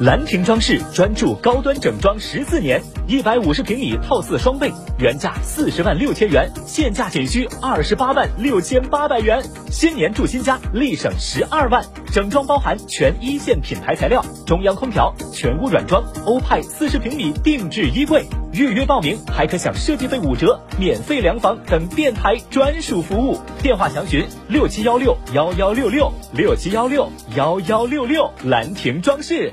兰亭装饰专注高端整装十四年，一百五十平米套四双倍，原价四十万六千元，现价仅需二十八万六千八百元。新年住新家，立省十二万。整装包含全一线品牌材料，中央空调，全屋软装，欧派四十平米定制衣柜。预约报名还可享设计费五折、免费量房等电台专属服务。电话详询六七幺六幺幺六六六七幺六幺幺六六。兰亭装饰。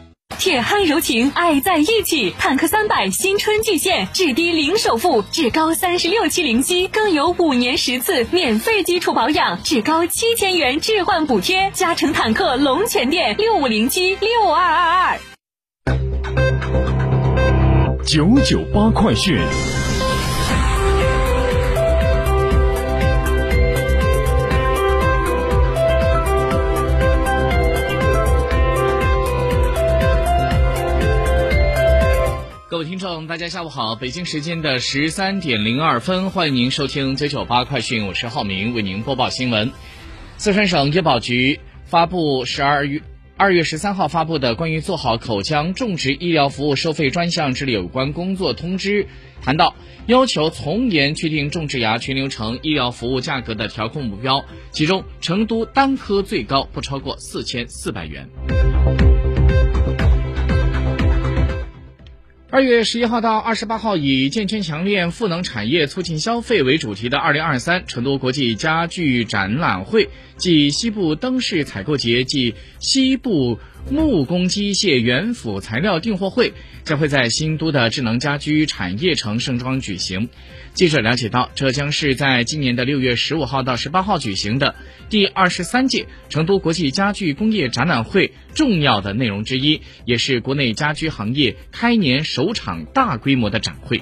铁憨柔情，爱在一起。坦克三百新春巨献，至低零首付，至高三十六期零息，更有五年十次免费基础保养，至高七千元置换补贴。嘉诚坦克龙泉店六五零七六二二二。九九八快讯。各位听众，大家下午好！北京时间的十三点零二分，欢迎您收听九九八快讯，我是浩明，为您播报新闻。四川省医保局发布十二月二月十三号发布的关于做好口腔种植医疗服务收费专项治理有关工作通知，谈到要求从严确定种植牙全流程医疗服务价格的调控目标，其中成都单科最高不超过四千四百元。二月十一号到二十八号，以“健全强链赋能产业，促进消费”为主题的二零二三成都国际家具展览会暨西部灯饰采购节暨西部木工机械原辅材料订货会将会在新都的智能家居产业城盛装举行。记者了解到，这将是在今年的六月十五号到十八号举行的第二十三届成都国际家具工业展览会重要的内容之一，也是国内家居行业开年首场大规模的展会。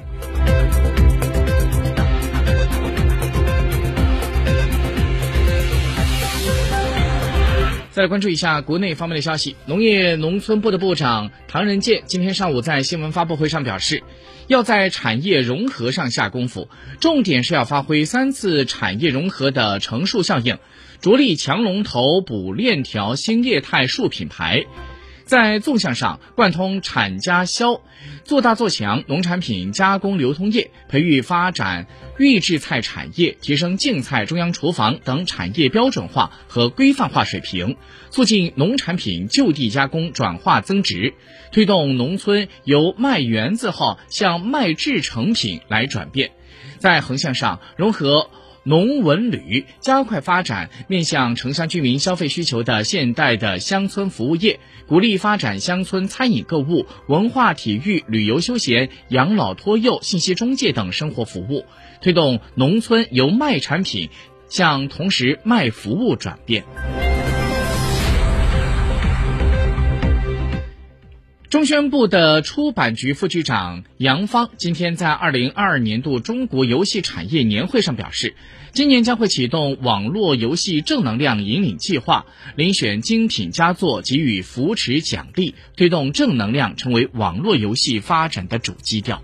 再来关注一下国内方面的消息，农业农村部的部长唐仁健今天上午在新闻发布会上表示，要在产业融合上下功夫，重点是要发挥三次产业融合的乘数效应，着力强龙头、补链条新业态树品牌。在纵向上贯通产加销，做大做强农产品加工流通业，培育发展预制菜产业，提升净菜中央厨房等产业标准化和规范化水平，促进农产品就地加工转化增值，推动农村由卖园字号向卖制成品来转变。在横向上融合。农文旅加快发展面向城乡居民消费需求的现代的乡村服务业，鼓励发展乡村餐饮、购物、文化体育、旅游休闲、养老托幼、信息中介等生活服务，推动农村由卖产品向同时卖服务转变。中宣部的出版局副局长杨芳今天在二零二二年度中国游戏产业年会上表示，今年将会启动网络游戏正能量引领计划，遴选精品佳作，给予扶持奖励，推动正能量成为网络游戏发展的主基调。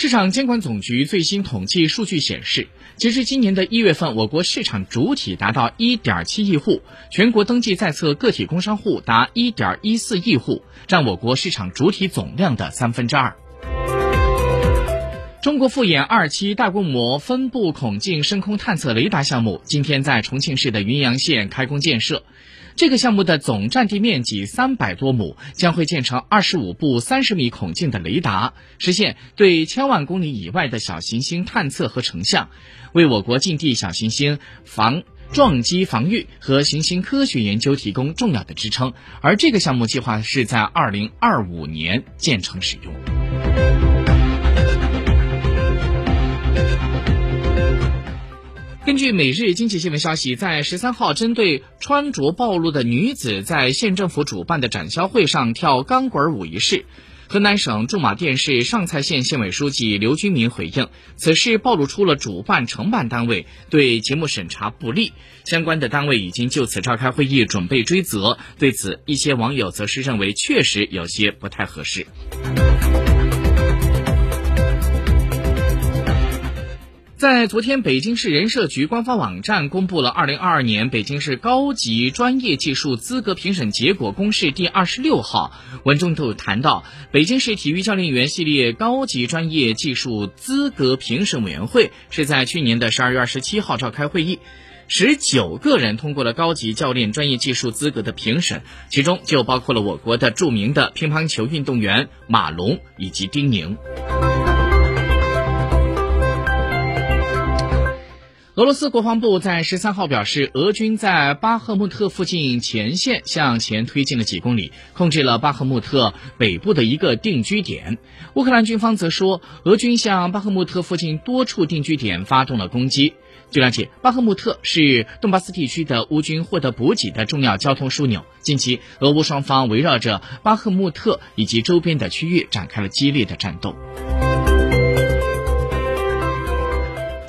市场监管总局最新统计数据显示，截至今年的一月份，我国市场主体达到一点七亿户，全国登记在册个体工商户达一点一四亿户，占我国市场主体总量的三分之二。中国复眼二期大规模分布孔径深空探测雷达项目今天在重庆市的云阳县开工建设。这个项目的总占地面积三百多亩，将会建成二十五部三十米孔径的雷达，实现对千万公里以外的小行星探测和成像，为我国近地小行星防撞击防御和行星科学研究提供重要的支撑。而这个项目计划是在二零二五年建成使用。根据每日经济新闻消息，在十三号，针对穿着暴露的女子在县政府主办的展销会上跳钢管舞一事，河南省驻马店市上蔡县县委书记刘军民回应，此事暴露出了主办承办单位对节目审查不力，相关的单位已经就此召开会议准备追责。对此，一些网友则是认为确实有些不太合适。在昨天，北京市人社局官方网站公布了二零二二年北京市高级专业技术资格评审结果公示第二十六号。文中就谈到，北京市体育教练员系列高级专业技术资格评审委员会是在去年的十二月二十七号召开会议，十九个人通过了高级教练专业技术资格的评审，其中就包括了我国的著名的乒乓球运动员马龙以及丁宁。俄罗斯国防部在十三号表示，俄军在巴赫穆特附近前线向前推进了几公里，控制了巴赫穆特北部的一个定居点。乌克兰军方则说，俄军向巴赫穆特附近多处定居点发动了攻击。据了解，巴赫穆特是顿巴斯地区的乌军获得补给的重要交通枢纽。近期，俄乌双方围绕着巴赫穆特以及周边的区域展开了激烈的战斗。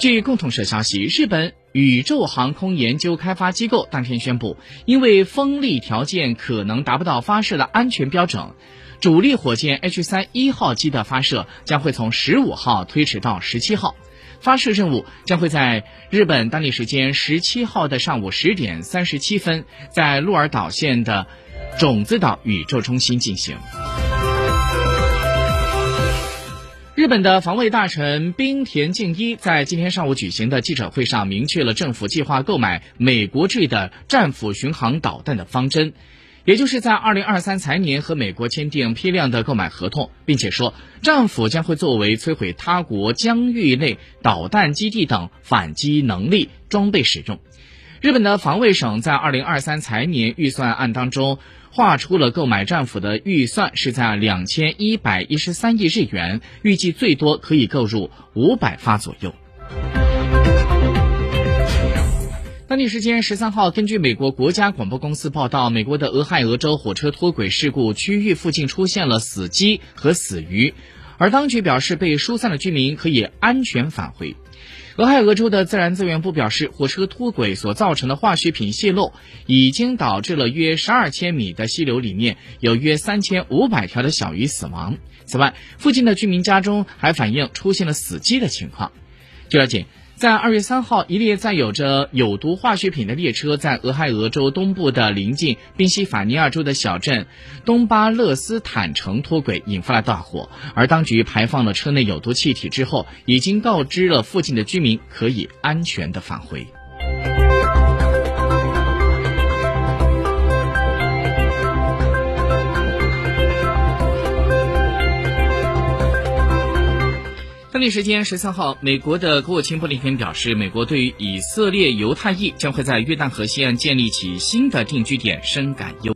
据共同社消息，日本宇宙航空研究开发机构当天宣布，因为风力条件可能达不到发射的安全标准，主力火箭 H 三一号机的发射将会从十五号推迟到十七号。发射任务将会在日本当地时间十七号的上午十点三十七分，在鹿儿岛县的种子岛宇宙中心进行。日本的防卫大臣冰田敬一在今天上午举行的记者会上明确了政府计划购买美国制的战斧巡航导弹的方针，也就是在二零二三财年和美国签订批量的购买合同，并且说战斧将会作为摧毁他国疆域内导弹基地等反击能力装备使用。日本的防卫省在二零二三财年预算案当中。划出了购买战斧的预算是在两千一百一十三亿日元，预计最多可以购入五百发左右。当地时间十三号，根据美国国家广播公司报道，美国的俄亥俄州火车脱轨事故区域附近出现了死鸡和死鱼，而当局表示，被疏散的居民可以安全返回。俄亥俄州的自然资源部表示，火车脱轨所造成的化学品泄漏，已经导致了约十二千米的溪流里面有约三千五百条的小鱼死亡。此外，附近的居民家中还反映出现了死鸡的情况。据了解。在二月三号，一列载有着有毒化学品的列车在俄亥俄州东部的临近宾夕法尼亚州的小镇东巴勒斯坦城脱轨，引发了大火。而当局排放了车内有毒气体之后，已经告知了附近的居民可以安全的返回。当地时间十三号，美国的国务卿布林肯表示，美国对于以色列犹太裔将会在约旦河西岸建立起新的定居点深感忧。